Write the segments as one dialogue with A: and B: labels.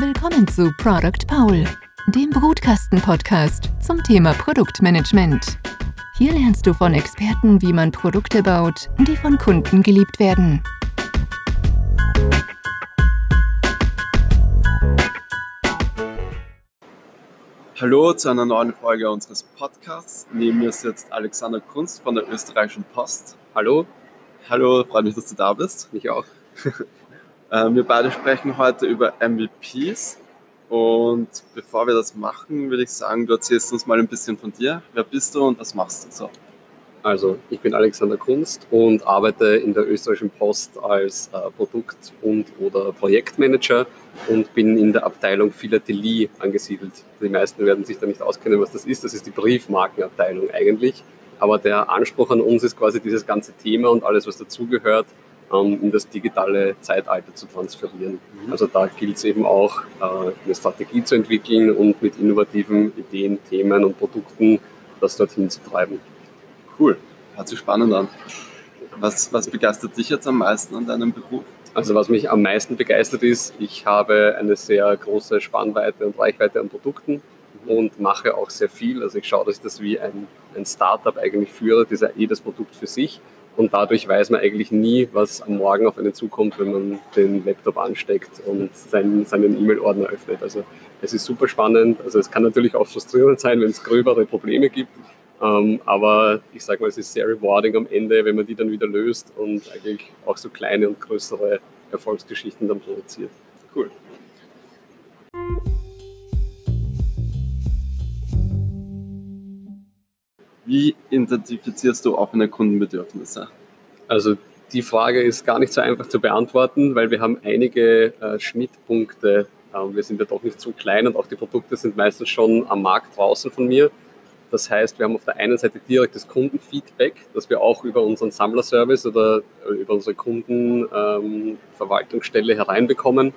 A: Willkommen zu Product Paul, dem Brutkasten-Podcast zum Thema Produktmanagement. Hier lernst du von Experten, wie man Produkte baut, die von Kunden geliebt werden.
B: Hallo zu einer neuen Folge unseres Podcasts. Neben mir sitzt Alexander Kunst von der Österreichischen Post. Hallo. Hallo, freut mich, dass du da bist.
C: Mich auch.
B: Ähm, wir beide sprechen heute über MVPs. Und bevor wir das machen, würde ich sagen, du erzählst uns mal ein bisschen von dir. Wer bist du und was machst du so?
C: Also, ich bin Alexander Kunst und arbeite in der österreichischen Post als äh, Produkt- und oder Projektmanager und bin in der Abteilung Philatelie angesiedelt. Die meisten werden sich da nicht auskennen, was das ist. Das ist die Briefmarkenabteilung eigentlich. Aber der Anspruch an uns ist quasi dieses ganze Thema und alles, was dazugehört, in das digitale Zeitalter zu transferieren. Mhm. Also da gilt es eben auch, äh, eine Strategie zu entwickeln und mit innovativen Ideen, Themen und Produkten das dorthin zu treiben.
B: Cool, hört sich spannend an. Was, was begeistert dich jetzt am meisten an deinem Beruf?
C: Also was mich am meisten begeistert ist, ich habe eine sehr große Spannweite und Reichweite an Produkten mhm. und mache auch sehr viel. Also ich schaue, dass ich das wie ein, ein Startup eigentlich führe, das ist ja jedes Produkt für sich und dadurch weiß man eigentlich nie, was am Morgen auf einen zukommt, wenn man den Laptop ansteckt und seinen, seinen E-Mail-Ordner öffnet. Also es ist super spannend. Also es kann natürlich auch frustrierend sein, wenn es gröbere Probleme gibt. Ähm, aber ich sage mal, es ist sehr rewarding am Ende, wenn man die dann wieder löst und eigentlich auch so kleine und größere Erfolgsgeschichten dann produziert.
B: Cool. Wie identifizierst du offene Kundenbedürfnisse?
C: Also die Frage ist gar nicht so einfach zu beantworten, weil wir haben einige äh, Schnittpunkte. Ähm, wir sind ja doch nicht so klein und auch die Produkte sind meistens schon am Markt draußen von mir. Das heißt, wir haben auf der einen Seite direktes Kundenfeedback, das wir auch über unseren Sammlerservice oder äh, über unsere Kundenverwaltungsstelle ähm, hereinbekommen.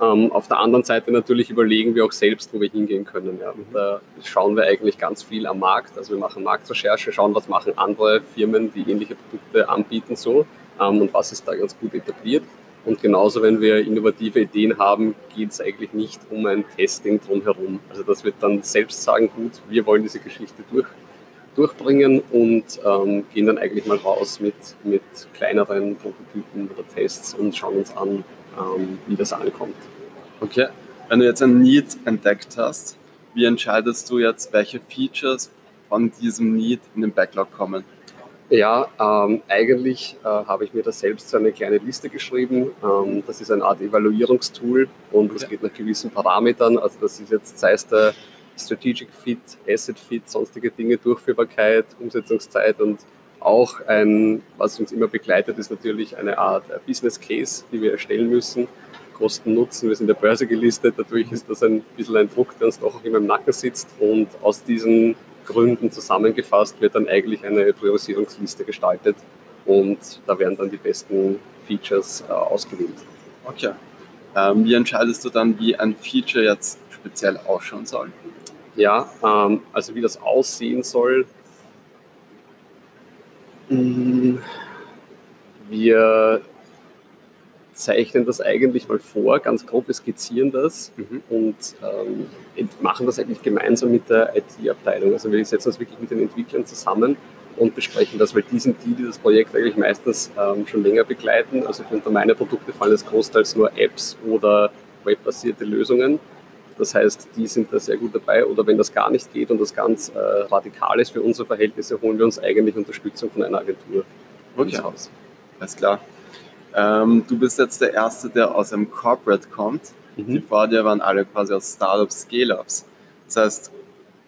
C: Ähm, auf der anderen Seite natürlich überlegen wir auch selbst, wo wir hingehen können. Ja. Mhm. Da schauen wir eigentlich ganz viel am Markt. Also wir machen Marktrecherche, schauen, was machen andere Firmen, die ähnliche Produkte anbieten so ähm, und was ist da ganz gut etabliert. Und genauso, wenn wir innovative Ideen haben, geht es eigentlich nicht um ein Testing drumherum. Also das wird dann selbst sagen, gut, wir wollen diese Geschichte durch, durchbringen und ähm, gehen dann eigentlich mal raus mit, mit kleineren Prototypen oder Tests und schauen uns an, ähm, wie das ankommt.
B: Okay, wenn du jetzt ein Need entdeckt hast, wie entscheidest du jetzt, welche Features von diesem Need in den Backlog kommen?
C: Ja, ähm, eigentlich äh, habe ich mir da selbst so eine kleine Liste geschrieben. Ähm, das ist eine Art Evaluierungstool und das geht nach gewissen Parametern. Also das ist jetzt, sei es der Strategic Fit, Asset Fit, sonstige Dinge, Durchführbarkeit, Umsetzungszeit und auch ein, was uns immer begleitet, ist natürlich eine Art äh, Business Case, die wir erstellen müssen. Kosten Nutzen, wir sind der Börse gelistet, dadurch ist das ein bisschen ein Druck, der uns doch auch immer im Nacken sitzt. Und aus diesen Gründen zusammengefasst wird dann eigentlich eine Priorisierungsliste gestaltet und da werden dann die besten Features äh, ausgewählt.
B: Okay. Ähm, wie entscheidest du dann, wie ein Feature jetzt speziell ausschauen soll?
C: Ja, ähm, also wie das aussehen soll, wir zeichnen das eigentlich mal vor, ganz grob, wir skizzieren das mhm. und ähm, machen das eigentlich gemeinsam mit der IT-Abteilung. Also wir setzen uns wirklich mit den Entwicklern zusammen und besprechen das, weil die sind die, die das Projekt eigentlich meistens ähm, schon länger begleiten. Also unter meine Produkte fallen es großteils nur Apps oder webbasierte Lösungen. Das heißt, die sind da sehr gut dabei. Oder wenn das gar nicht geht und das ganz äh, radikal ist für unsere Verhältnisse, holen wir uns eigentlich Unterstützung von einer Agentur.
B: Okay, Haus. alles klar. Ähm, du bist jetzt der Erste, der aus einem Corporate kommt. Mhm. Die vor dir waren alle quasi aus Startups, Scale-Ups. Das heißt,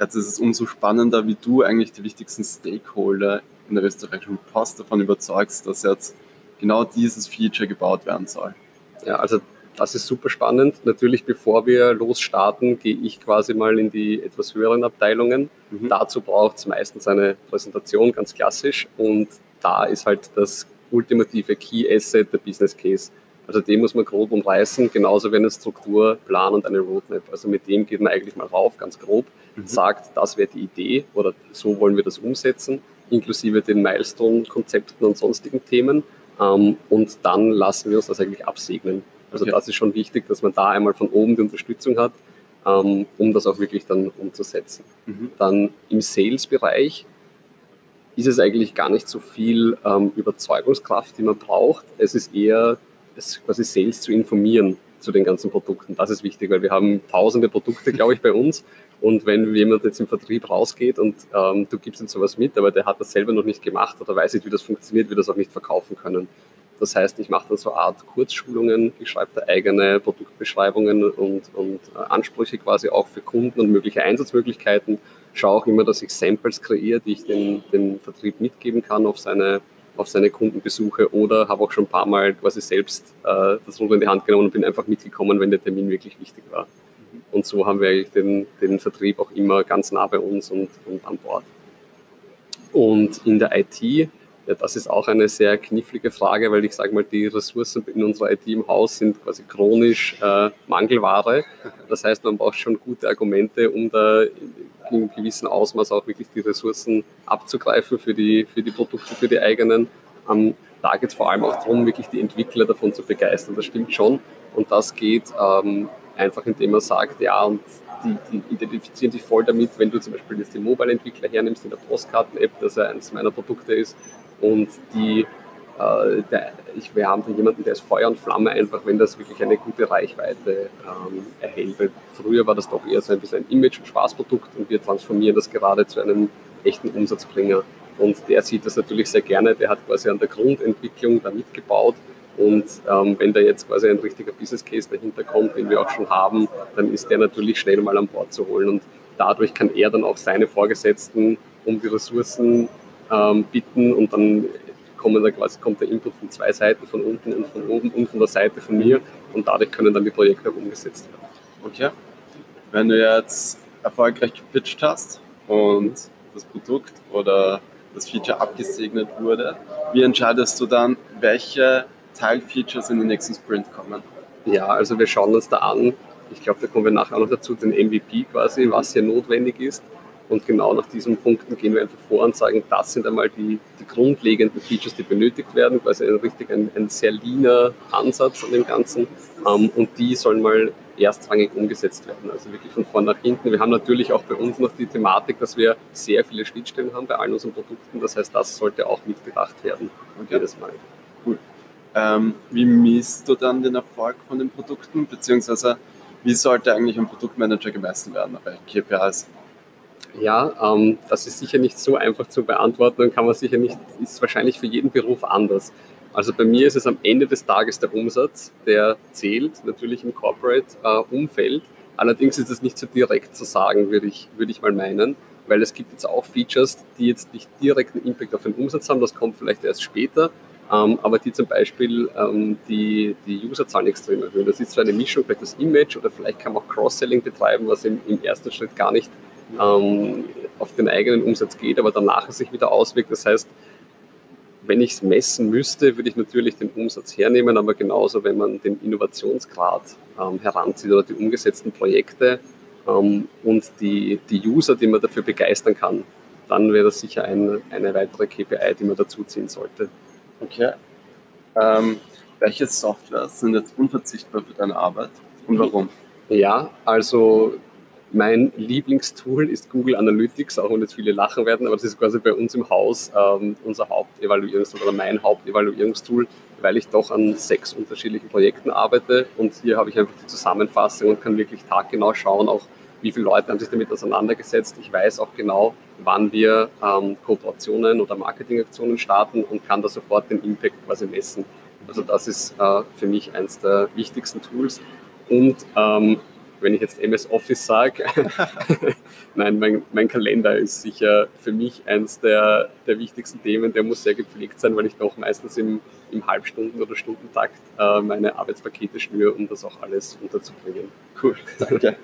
B: jetzt ist es umso spannender, wie du eigentlich die wichtigsten Stakeholder in der österreichischen Post davon überzeugst, dass jetzt genau dieses Feature gebaut werden soll.
C: Ja, also das ist super spannend. Natürlich, bevor wir losstarten, gehe ich quasi mal in die etwas höheren Abteilungen. Mhm. Dazu braucht es meistens eine Präsentation, ganz klassisch. Und da ist halt das ultimative Key Asset der Business Case. Also den muss man grob umreißen, genauso wie eine Struktur, Plan und eine Roadmap. Also mit dem geht man eigentlich mal rauf, ganz grob, mhm. sagt, das wäre die Idee oder so wollen wir das umsetzen, inklusive den Milestone-Konzepten und sonstigen Themen. Ähm, und dann lassen wir uns das eigentlich absegnen. Also okay. das ist schon wichtig, dass man da einmal von oben die Unterstützung hat, ähm, um das auch wirklich dann umzusetzen. Mhm. Dann im Sales-Bereich ist es eigentlich gar nicht so viel ähm, Überzeugungskraft, die man braucht. Es ist eher es quasi Sales zu informieren zu den ganzen Produkten. Das ist wichtig, weil wir haben tausende Produkte, glaube ich, bei uns. Und wenn jemand jetzt im Vertrieb rausgeht und ähm, du gibst ihm sowas mit, aber der hat das selber noch nicht gemacht oder weiß nicht, wie das funktioniert, wird das auch nicht verkaufen können. Das heißt, ich mache dann so eine Art Kurzschulungen, ich schreibe da eigene Produktbeschreibungen und, und äh, Ansprüche quasi auch für Kunden und mögliche Einsatzmöglichkeiten. Schaue auch immer, dass ich Samples kreiere, die ich den, den Vertrieb mitgeben kann auf seine, auf seine Kundenbesuche oder habe auch schon ein paar Mal quasi selbst äh, das Ruder in die Hand genommen und bin einfach mitgekommen, wenn der Termin wirklich wichtig war. Und so haben wir eigentlich den, den Vertrieb auch immer ganz nah bei uns und, und an Bord. Und in der IT ja, das ist auch eine sehr knifflige Frage, weil ich sage mal, die Ressourcen in unserer IT im Haus sind quasi chronisch äh, Mangelware. Das heißt, man braucht schon gute Argumente, um da in einem gewissen Ausmaß auch wirklich die Ressourcen abzugreifen für die, für die Produkte, für die eigenen. Ähm, da geht es vor allem auch darum, wirklich die Entwickler davon zu begeistern. Das stimmt schon. Und das geht ähm, einfach, indem man sagt, ja, und die, die, identifizieren sich voll damit, wenn du zum Beispiel jetzt den Mobile-Entwickler hernimmst in der Postkarten-App, dass er eines meiner Produkte ist, und die, äh, der, ich, wir haben da jemanden, der ist Feuer und Flamme einfach, wenn das wirklich eine gute Reichweite ähm, erhält. Weil früher war das doch eher so ein bisschen Image- und Spaßprodukt und wir transformieren das gerade zu einem echten Umsatzbringer. Und der sieht das natürlich sehr gerne, der hat quasi an der Grundentwicklung da mitgebaut. Und ähm, wenn da jetzt quasi ein richtiger Business Case dahinter kommt, den wir auch schon haben, dann ist der natürlich schnell mal an Bord zu holen. Und dadurch kann er dann auch seine Vorgesetzten um die Ressourcen ähm, bitten und dann kommen da quasi, kommt der Input von zwei Seiten, von unten und von oben und von der Seite von mir und dadurch können dann die Projekte auch umgesetzt werden.
B: Okay. Wenn du jetzt erfolgreich gepitcht hast und das Produkt oder das Feature abgesegnet wurde, wie entscheidest du dann, welche Teilfeatures in den nächsten Sprint kommen?
C: Ja, also wir schauen uns da an, ich glaube, da kommen wir nachher auch noch dazu, den MVP quasi, was hier notwendig ist. Und genau nach diesen Punkten gehen wir einfach vor und sagen, das sind einmal die, die grundlegenden Features, die benötigt werden, quasi ein richtig ein, ein sehr leaner Ansatz an dem Ganzen. Ähm, und die sollen mal erstrangig umgesetzt werden, also wirklich von vorn nach hinten. Wir haben natürlich auch bei uns noch die Thematik, dass wir sehr viele Schnittstellen haben bei allen unseren Produkten. Das heißt, das sollte auch mitgedacht werden okay. jedes Mal.
B: Cool. Ähm, wie misst du dann den Erfolg von den Produkten, beziehungsweise wie sollte eigentlich ein Produktmanager gemessen werden bei KPIs?
C: Ja, ähm, das ist sicher nicht so einfach zu beantworten und kann man sicher nicht, ist wahrscheinlich für jeden Beruf anders. Also bei mir ist es am Ende des Tages der Umsatz, der zählt, natürlich im Corporate-Umfeld. Äh, Allerdings ist es nicht so direkt zu sagen, würde ich, würde ich mal meinen, weil es gibt jetzt auch Features, die jetzt nicht direkten Impact auf den Umsatz haben, das kommt vielleicht erst später, ähm, aber die zum Beispiel ähm, die, die Userzahlen extrem erhöhen. Das ist zwar eine Mischung, vielleicht das Image oder vielleicht kann man auch Cross-Selling betreiben, was im, im ersten Schritt gar nicht ähm, auf den eigenen Umsatz geht, aber danach es sich wieder auswirkt. Das heißt, wenn ich es messen müsste, würde ich natürlich den Umsatz hernehmen, aber genauso, wenn man den Innovationsgrad ähm, heranzieht oder die umgesetzten Projekte ähm, und die, die User, die man dafür begeistern kann, dann wäre das sicher ein, eine weitere KPI, die man dazu ziehen sollte.
B: Okay. Ähm, welche Softwares sind jetzt unverzichtbar für deine Arbeit und warum?
C: Ja, also mein Lieblingstool ist Google Analytics, auch wenn jetzt viele lachen werden, aber das ist quasi bei uns im Haus ähm, unser Hauptevaluierungstool oder mein Hauptevaluierungstool, weil ich doch an sechs unterschiedlichen Projekten arbeite und hier habe ich einfach die Zusammenfassung und kann wirklich taggenau schauen, auch wie viele Leute haben sich damit auseinandergesetzt. Ich weiß auch genau, wann wir ähm, Kooperationen oder Marketingaktionen starten und kann da sofort den Impact quasi messen. Also das ist äh, für mich eines der wichtigsten Tools. Und ähm, wenn ich jetzt MS Office sage, nein, mein, mein, Kalender ist sicher für mich eins der, der wichtigsten Themen. Der muss sehr gepflegt sein, weil ich doch meistens im, im Halbstunden- oder Stundentakt äh, meine Arbeitspakete schnüre, um das auch alles unterzubringen.
B: Cool, danke.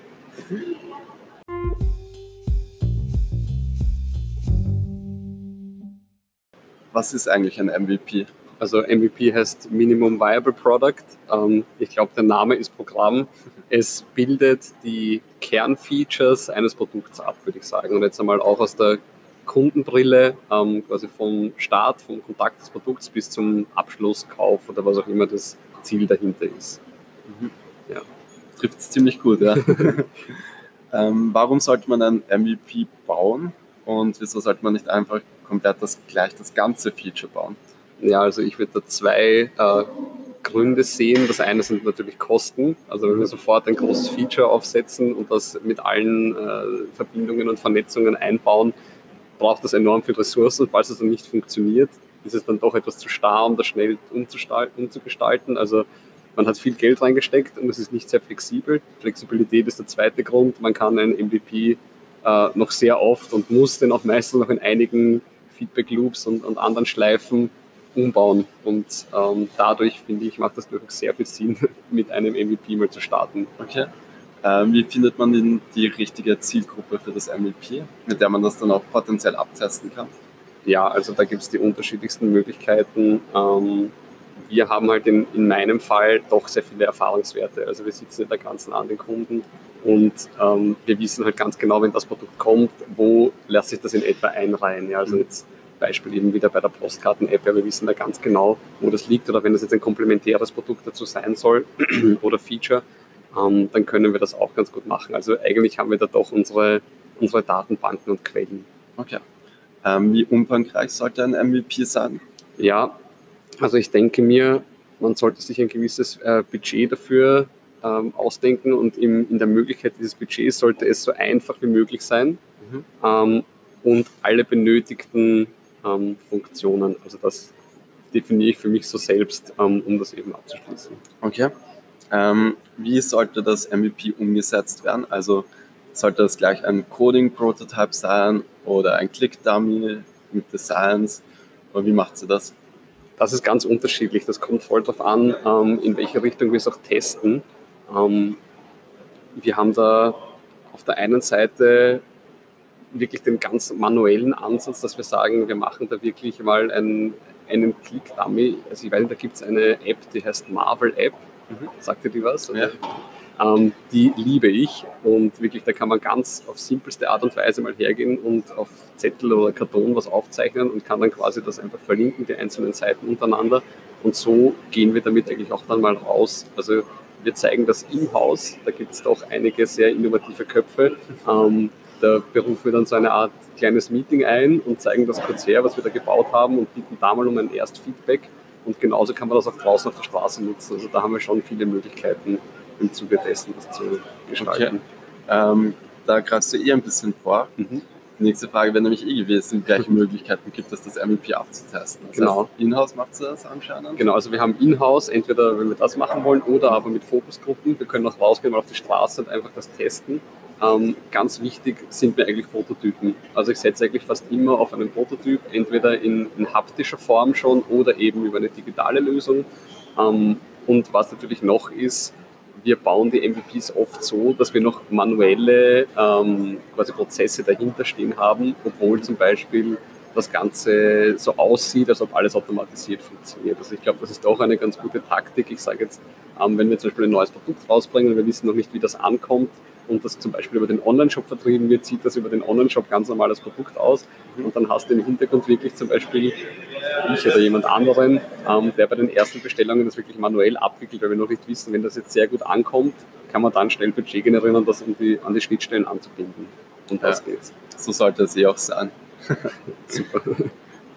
B: Was ist eigentlich ein MVP?
C: Also MVP heißt Minimum Viable Product. Ähm, ich glaube, der Name ist Programm. Es bildet die Kernfeatures eines Produkts ab, würde ich sagen. Und jetzt einmal auch aus der Kundenbrille, ähm, quasi vom Start, vom Kontakt des Produkts bis zum Abschlusskauf oder was auch immer das Ziel dahinter ist.
B: Mhm. Ja. Trifft es ziemlich gut, ja. ähm, warum sollte man ein MVP bauen und wieso sollte man nicht einfach komplett das, gleich das ganze Feature bauen?
C: Ja, also ich würde da zwei äh, Gründe sehen. Das eine sind natürlich Kosten. Also wenn wir sofort ein großes Feature aufsetzen und das mit allen äh, Verbindungen und Vernetzungen einbauen, braucht das enorm viel Ressourcen. Falls es dann nicht funktioniert, ist es dann doch etwas zu starr, um das schnell umzugestalten. Also man hat viel Geld reingesteckt und es ist nicht sehr flexibel. Flexibilität ist der zweite Grund. Man kann ein MVP äh, noch sehr oft und muss den auch meistens noch in einigen Feedback-Loops und, und anderen Schleifen umbauen. Und ähm, dadurch, finde ich, macht das durchaus sehr viel Sinn, mit einem MVP mal zu starten.
B: Okay. Ähm, wie findet man denn die richtige Zielgruppe für das MVP, mit der man das dann auch potenziell abtesten kann?
C: Ja, also da gibt es die unterschiedlichsten Möglichkeiten. Ähm, wir haben halt in, in meinem Fall doch sehr viele Erfahrungswerte. Also wir sitzen in der ganzen an den Kunden und ähm, wir wissen halt ganz genau, wenn das Produkt kommt, wo lässt sich das in etwa einreihen. Ja, also mhm. jetzt Beispiel eben wieder bei der Postkarten-App, ja, wir wissen da ganz genau, wo das liegt oder wenn das jetzt ein komplementäres Produkt dazu sein soll oder Feature, ähm, dann können wir das auch ganz gut machen. Also eigentlich haben wir da doch unsere, unsere Datenbanken und Quellen.
B: Okay. Ähm, wie umfangreich sollte ein MVP sein?
C: Ja, also ich denke mir, man sollte sich ein gewisses äh, Budget dafür ähm, ausdenken und im, in der Möglichkeit dieses Budgets sollte es so einfach wie möglich sein mhm. ähm, und alle benötigten ähm, Funktionen. Also das definiere ich für mich so selbst, ähm, um das eben abzuschließen.
B: Okay. Ähm, wie sollte das MVP umgesetzt werden? Also sollte das gleich ein Coding-Prototype sein oder ein Click-Dummy mit Designs? Oder wie macht sie das?
C: Das ist ganz unterschiedlich. Das kommt voll darauf an, ähm, in welche Richtung wir es auch testen. Ähm, wir haben da auf der einen Seite wirklich den ganz manuellen Ansatz, dass wir sagen, wir machen da wirklich mal einen, einen Click-Dummy. Also ich weiß da gibt es eine App, die heißt Marvel App. Mhm. Sagt ihr die was? Ja. Ähm, die liebe ich und wirklich, da kann man ganz auf simpelste Art und Weise mal hergehen und auf Zettel oder Karton was aufzeichnen und kann dann quasi das einfach verlinken, die einzelnen Seiten untereinander. Und so gehen wir damit eigentlich auch dann mal raus. Also wir zeigen das im Haus, da gibt es doch einige sehr innovative Köpfe. Ähm, da berufen wir dann so eine Art kleines Meeting ein und zeigen das kurz her, was wir da gebaut haben und bieten da mal um ein Erstfeedback. Und genauso kann man das auch draußen auf der Straße nutzen. Also da haben wir schon viele Möglichkeiten im Zuge dessen, das zu gestalten.
B: Okay. Ähm, da greifst du eh ein bisschen vor. Mhm. Die nächste Frage wäre nämlich eh gewesen, welche Möglichkeiten gibt es, das MVP abzutesten? Das
C: genau.
B: Inhouse macht das anscheinend?
C: Genau, also wir haben Inhouse, entweder wenn wir das machen wollen oder aber mit Fokusgruppen. Wir können auch rausgehen, mal auf die Straße und einfach das testen. Ähm, ganz wichtig sind mir eigentlich Prototypen. Also ich setze eigentlich fast immer auf einen Prototyp, entweder in, in haptischer Form schon oder eben über eine digitale Lösung. Ähm, und was natürlich noch ist, wir bauen die MVPs oft so, dass wir noch manuelle ähm, quasi Prozesse dahinter stehen haben, obwohl zum Beispiel das Ganze so aussieht, als ob alles automatisiert funktioniert. Also ich glaube, das ist doch eine ganz gute Taktik. Ich sage jetzt, ähm, wenn wir zum Beispiel ein neues Produkt rausbringen und wir wissen noch nicht, wie das ankommt, und das zum Beispiel über den Online-Shop vertrieben wird, sieht das über den Online-Shop ganz normales Produkt aus. Und dann hast du im Hintergrund wirklich zum Beispiel ich oder jemand anderen, ähm, der bei den ersten Bestellungen das wirklich manuell abwickelt, weil wir noch nicht wissen, wenn das jetzt sehr gut ankommt, kann man dann schnell Budget generieren und das um die, an die Schnittstellen anzubinden. Und das ja, geht's.
B: So sollte es eh auch sein. Super.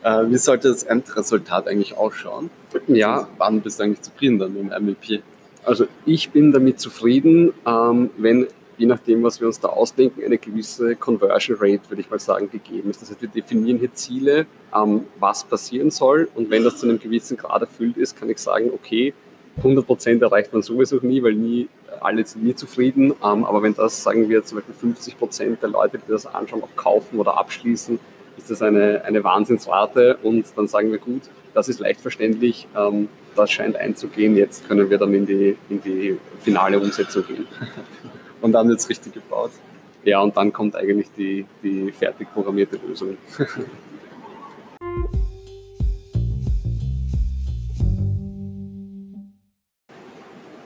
B: Äh, wie sollte das Endresultat eigentlich ausschauen?
C: Ja. Also,
B: wann bist du eigentlich zufrieden dann mit dem MVP?
C: Also ich bin damit zufrieden, ähm, wenn je nachdem, was wir uns da ausdenken, eine gewisse Conversion Rate, würde ich mal sagen, gegeben ist. Das heißt, wir definieren hier Ziele, ähm, was passieren soll. Und wenn das zu einem gewissen Grad erfüllt ist, kann ich sagen, okay, 100% erreicht man sowieso nie, weil nie, alle sind nie zufrieden. Ähm, aber wenn das, sagen wir, zum Beispiel 50% der Leute, die das anschauen, auch kaufen oder abschließen, ist das eine, eine Wahnsinnsrate. Und dann sagen wir, gut, das ist leicht verständlich, ähm, das scheint einzugehen, jetzt können wir dann in die, in die finale Umsetzung gehen.
B: Und dann wird es richtig gebaut.
C: Ja, und dann kommt eigentlich die, die fertig programmierte Lösung.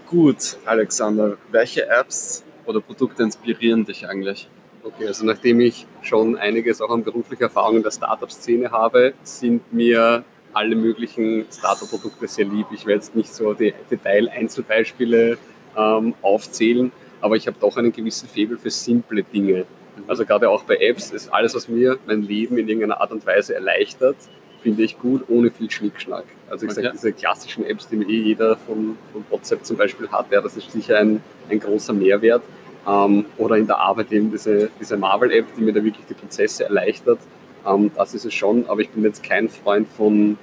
B: Gut, Alexander, welche Apps oder Produkte inspirieren dich eigentlich?
C: Okay, also nachdem ich schon einiges auch an beruflicher Erfahrung in der Startup-Szene habe, sind mir alle möglichen Startup-Produkte sehr lieb. Ich werde jetzt nicht so die Detail-Einzelbeispiele ähm, aufzählen, aber ich habe doch einen gewissen Faible für simple Dinge. Also gerade auch bei Apps ist alles, was mir mein Leben in irgendeiner Art und Weise erleichtert, finde ich gut, ohne viel Schnickschnack. Also ich okay. sage, diese klassischen Apps, die eh jeder von, von WhatsApp zum Beispiel hat, ja, das ist sicher ein, ein großer Mehrwert. Ähm, oder in der Arbeit eben diese, diese Marvel-App, die mir da wirklich die Prozesse erleichtert. Ähm, das ist es schon, aber ich bin jetzt kein Freund von,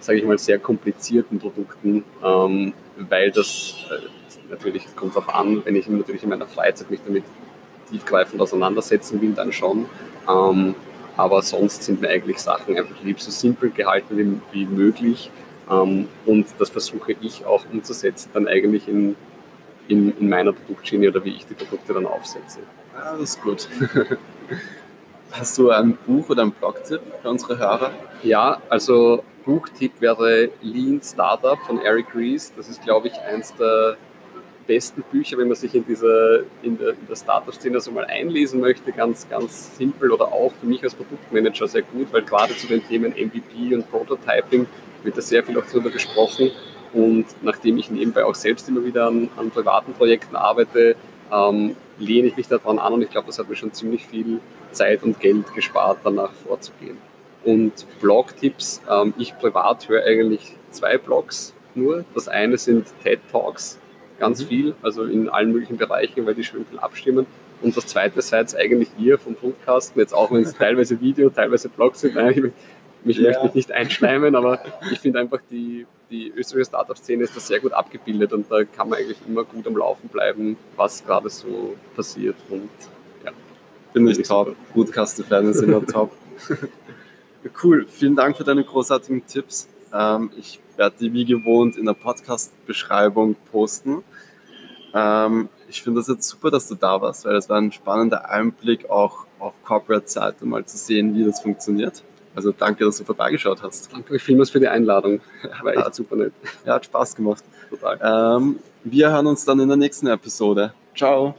C: sage ich mal, sehr komplizierten Produkten, ähm, weil das äh, natürlich, es kommt darauf an, wenn ich natürlich in meiner Freizeit mich damit tiefgreifend auseinandersetzen will, dann schon. Ähm, aber sonst sind mir eigentlich Sachen einfach lieb so simpel gehalten wie, wie möglich. Ähm, und das versuche ich auch umzusetzen, dann eigentlich in, in, in meiner Produktschiene oder wie ich die Produkte dann aufsetze.
B: Ja, das ist gut. Hast du ein Buch oder einen Blogtipp für unsere Hörer?
C: Ja, also Buchtipp wäre Lean Startup von Eric Ries. Das ist, glaube ich, eins der besten Bücher, wenn man sich in, dieser, in der, in der Startup-Szene so mal einlesen möchte, ganz, ganz simpel oder auch für mich als Produktmanager sehr gut, weil gerade zu den Themen MVP und Prototyping wird da sehr viel auch darüber gesprochen. Und nachdem ich nebenbei auch selbst immer wieder an, an privaten Projekten arbeite, ähm, lehne ich mich daran an und ich glaube, das hat mir schon ziemlich viel Zeit und Geld gespart, danach vorzugehen. Und Blog-Tipps, ähm, ich privat höre eigentlich zwei Blogs nur. Das eine sind TED Talks, ganz mhm. viel, also in allen möglichen Bereichen, weil die schön viel abstimmen. Und das zweite seid eigentlich ihr vom Podcasten, jetzt auch wenn es teilweise Video, teilweise Blogs sind. Mich ja. möchte ich nicht einschleimen, aber ich finde einfach, die, die österreichische Startup-Szene ist da sehr gut abgebildet und da kann man eigentlich immer gut am Laufen bleiben, was gerade so passiert. Und ja.
B: Finde ich top. Podcaster-Fans sind ja top. cool, vielen Dank für deine großartigen Tipps. Ähm, ich werde die wie gewohnt in der Podcast-Beschreibung posten. Ähm, ich finde das jetzt super, dass du da warst, weil das war ein spannender Einblick auch auf Corporate-Seite, mal zu sehen, wie das funktioniert. Also danke, dass du vorbeigeschaut hast.
C: Danke euch vielmals für die Einladung.
B: War echt super nett. Ja, hat Spaß gemacht. Total. Ähm, wir hören uns dann in der nächsten Episode. Ciao.